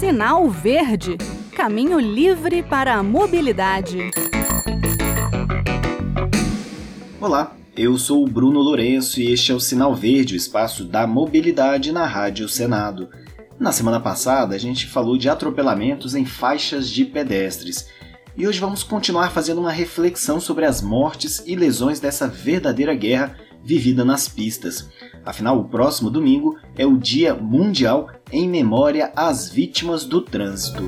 Sinal Verde Caminho livre para a mobilidade. Olá, eu sou o Bruno Lourenço e este é o Sinal Verde, o espaço da mobilidade na Rádio Senado. Na semana passada, a gente falou de atropelamentos em faixas de pedestres. E hoje vamos continuar fazendo uma reflexão sobre as mortes e lesões dessa verdadeira guerra vivida nas pistas. Afinal, o próximo domingo é o Dia Mundial em memória às vítimas do trânsito.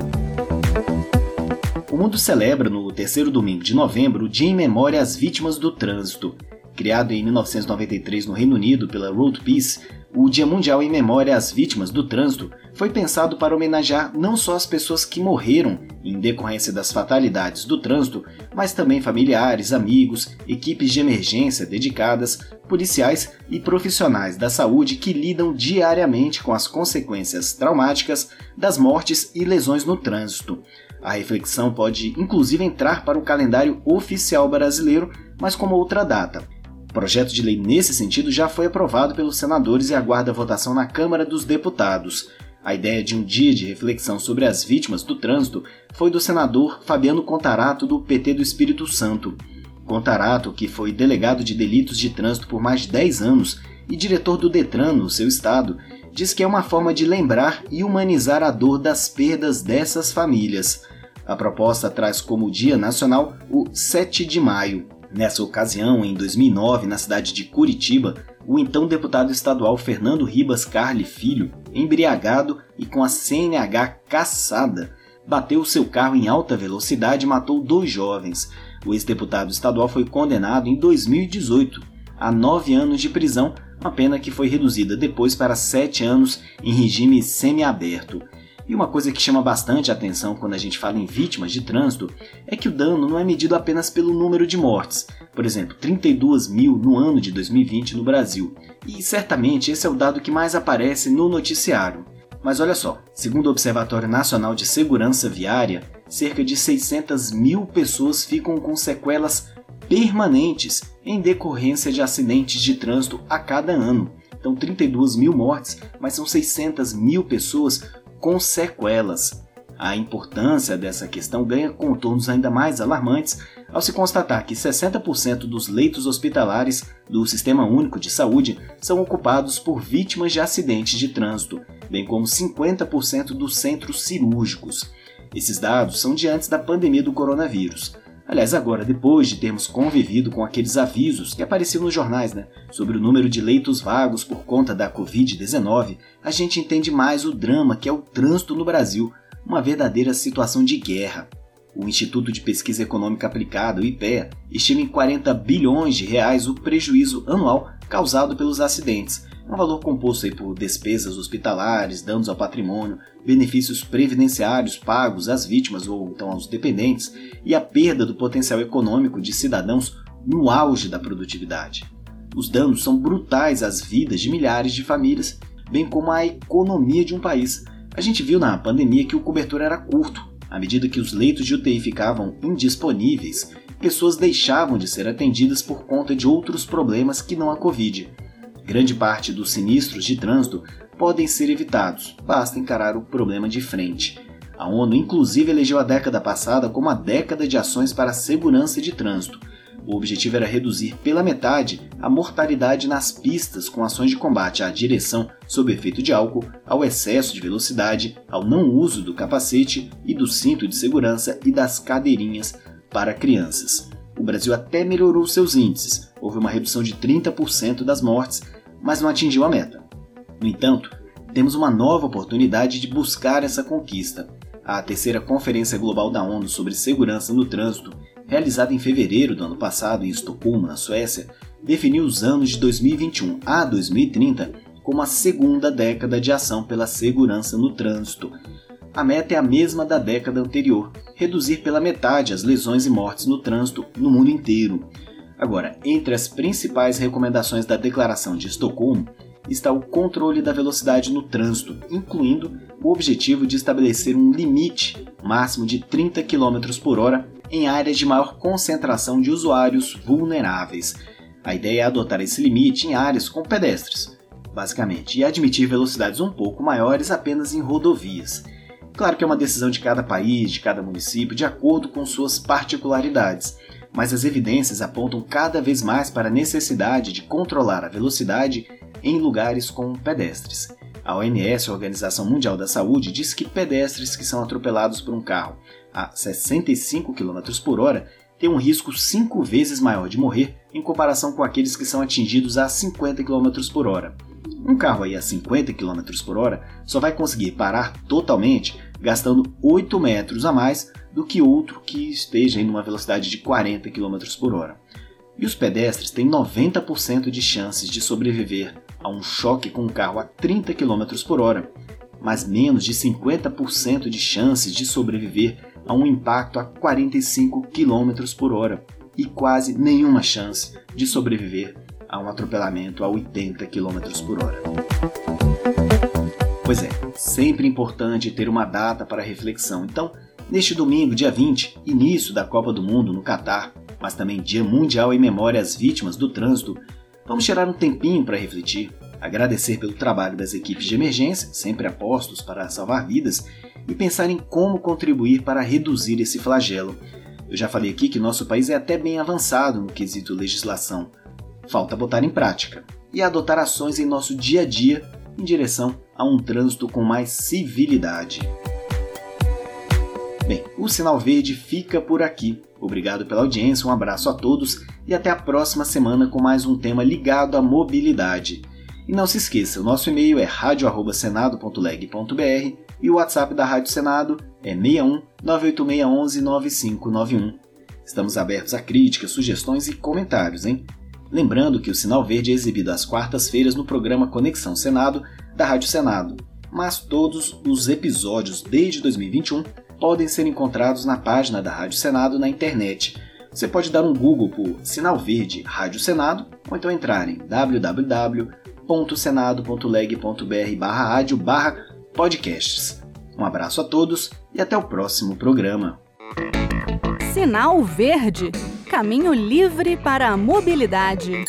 O mundo celebra no terceiro domingo de novembro o Dia em Memória às Vítimas do Trânsito. Criado em 1993 no Reino Unido pela Road Peace, o Dia Mundial em Memória às Vítimas do Trânsito foi pensado para homenagear não só as pessoas que morreram em decorrência das fatalidades do trânsito, mas também familiares, amigos, equipes de emergência dedicadas, policiais e profissionais da saúde que lidam diariamente com as consequências traumáticas das mortes e lesões no trânsito. A reflexão pode inclusive entrar para o calendário oficial brasileiro, mas como outra data. O projeto de lei nesse sentido já foi aprovado pelos senadores e aguarda votação na Câmara dos Deputados. A ideia de um dia de reflexão sobre as vítimas do trânsito foi do senador Fabiano Contarato, do PT do Espírito Santo. Contarato, que foi delegado de delitos de trânsito por mais de 10 anos e diretor do Detran no seu estado, diz que é uma forma de lembrar e humanizar a dor das perdas dessas famílias. A proposta traz como Dia Nacional o 7 de maio. Nessa ocasião, em 2009, na cidade de Curitiba, o então deputado estadual Fernando Ribas Carli Filho, embriagado e com a CNH caçada, bateu seu carro em alta velocidade e matou dois jovens. O ex-deputado estadual foi condenado em 2018 a nove anos de prisão, uma pena que foi reduzida depois para sete anos em regime semiaberto. E uma coisa que chama bastante atenção quando a gente fala em vítimas de trânsito é que o dano não é medido apenas pelo número de mortes, por exemplo, 32 mil no ano de 2020 no Brasil. E certamente esse é o dado que mais aparece no noticiário. Mas olha só, segundo o Observatório Nacional de Segurança Viária, cerca de 600 mil pessoas ficam com sequelas permanentes em decorrência de acidentes de trânsito a cada ano. Então, 32 mil mortes, mas são 600 mil pessoas com sequelas. A importância dessa questão ganha contornos ainda mais alarmantes ao se constatar que 60% dos leitos hospitalares do Sistema Único de Saúde são ocupados por vítimas de acidentes de trânsito, bem como 50% dos centros cirúrgicos. Esses dados são de antes da pandemia do coronavírus. Aliás, agora, depois de termos convivido com aqueles avisos que apareciam nos jornais né, sobre o número de leitos vagos por conta da Covid-19, a gente entende mais o drama que é o trânsito no Brasil, uma verdadeira situação de guerra. O Instituto de Pesquisa Econômica Aplicada, o IPEA, estima em 40 bilhões de reais o prejuízo anual causado pelos acidentes, um valor composto por despesas hospitalares, danos ao patrimônio, benefícios previdenciários pagos às vítimas ou então aos dependentes e a perda do potencial econômico de cidadãos no auge da produtividade. Os danos são brutais às vidas de milhares de famílias, bem como à economia de um país. A gente viu na pandemia que o cobertor era curto. À medida que os leitos de UTI ficavam indisponíveis, pessoas deixavam de ser atendidas por conta de outros problemas que não a Covid. Grande parte dos sinistros de trânsito podem ser evitados, basta encarar o problema de frente. A ONU inclusive elegeu a década passada como a década de ações para a segurança de trânsito. O objetivo era reduzir pela metade a mortalidade nas pistas com ações de combate à direção sob efeito de álcool, ao excesso de velocidade, ao não uso do capacete e do cinto de segurança e das cadeirinhas para crianças. O Brasil até melhorou seus índices, houve uma redução de 30% das mortes, mas não atingiu a meta. No entanto, temos uma nova oportunidade de buscar essa conquista. A terceira Conferência Global da ONU sobre Segurança no Trânsito, realizada em fevereiro do ano passado em Estocolmo, na Suécia, definiu os anos de 2021 a 2030 como a segunda década de ação pela segurança no trânsito. A meta é a mesma da década anterior, reduzir pela metade as lesões e mortes no trânsito no mundo inteiro. Agora, entre as principais recomendações da Declaração de Estocolmo está o controle da velocidade no trânsito, incluindo o objetivo de estabelecer um limite máximo de 30 km por hora em áreas de maior concentração de usuários vulneráveis. A ideia é adotar esse limite em áreas com pedestres, basicamente, e admitir velocidades um pouco maiores apenas em rodovias. Claro que é uma decisão de cada país, de cada município, de acordo com suas particularidades, mas as evidências apontam cada vez mais para a necessidade de controlar a velocidade em lugares com pedestres. A OMS, a Organização Mundial da Saúde, diz que pedestres que são atropelados por um carro a 65 km por hora têm um risco cinco vezes maior de morrer em comparação com aqueles que são atingidos a 50 km por hora. Um carro aí a 50 km por hora só vai conseguir parar totalmente gastando 8 metros a mais do que outro que esteja em uma velocidade de 40 km por hora. E os pedestres têm 90% de chances de sobreviver a um choque com um carro a 30 km por hora, mas menos de 50% de chances de sobreviver a um impacto a 45 km por hora e quase nenhuma chance de sobreviver a um atropelamento a 80 km por hora. Pois é, sempre importante ter uma data para reflexão. Então, neste domingo, dia 20, início da Copa do Mundo no Catar, mas também Dia Mundial em memória às vítimas do trânsito, vamos tirar um tempinho para refletir, agradecer pelo trabalho das equipes de emergência, sempre apostos para salvar vidas, e pensar em como contribuir para reduzir esse flagelo. Eu já falei aqui que nosso país é até bem avançado no quesito legislação. Falta botar em prática e adotar ações em nosso dia a dia em direção a um trânsito com mais civilidade. Bem, o Sinal Verde fica por aqui. Obrigado pela audiência, um abraço a todos e até a próxima semana com mais um tema ligado à mobilidade. E não se esqueça, o nosso e-mail é radio@senado.leg.br e o WhatsApp da Rádio Senado é 61 98611 9591. Estamos abertos a críticas, sugestões e comentários, hein? Lembrando que o Sinal Verde é exibido às quartas-feiras no programa Conexão Senado da Rádio Senado, mas todos os episódios desde 2021 podem ser encontrados na página da Rádio Senado na internet. Você pode dar um Google por Sinal Verde Rádio Senado ou então entrar em www.senado.leg.br barra rádio barra podcasts. Um abraço a todos e até o próximo programa. Sinal Verde Caminho livre para a mobilidade.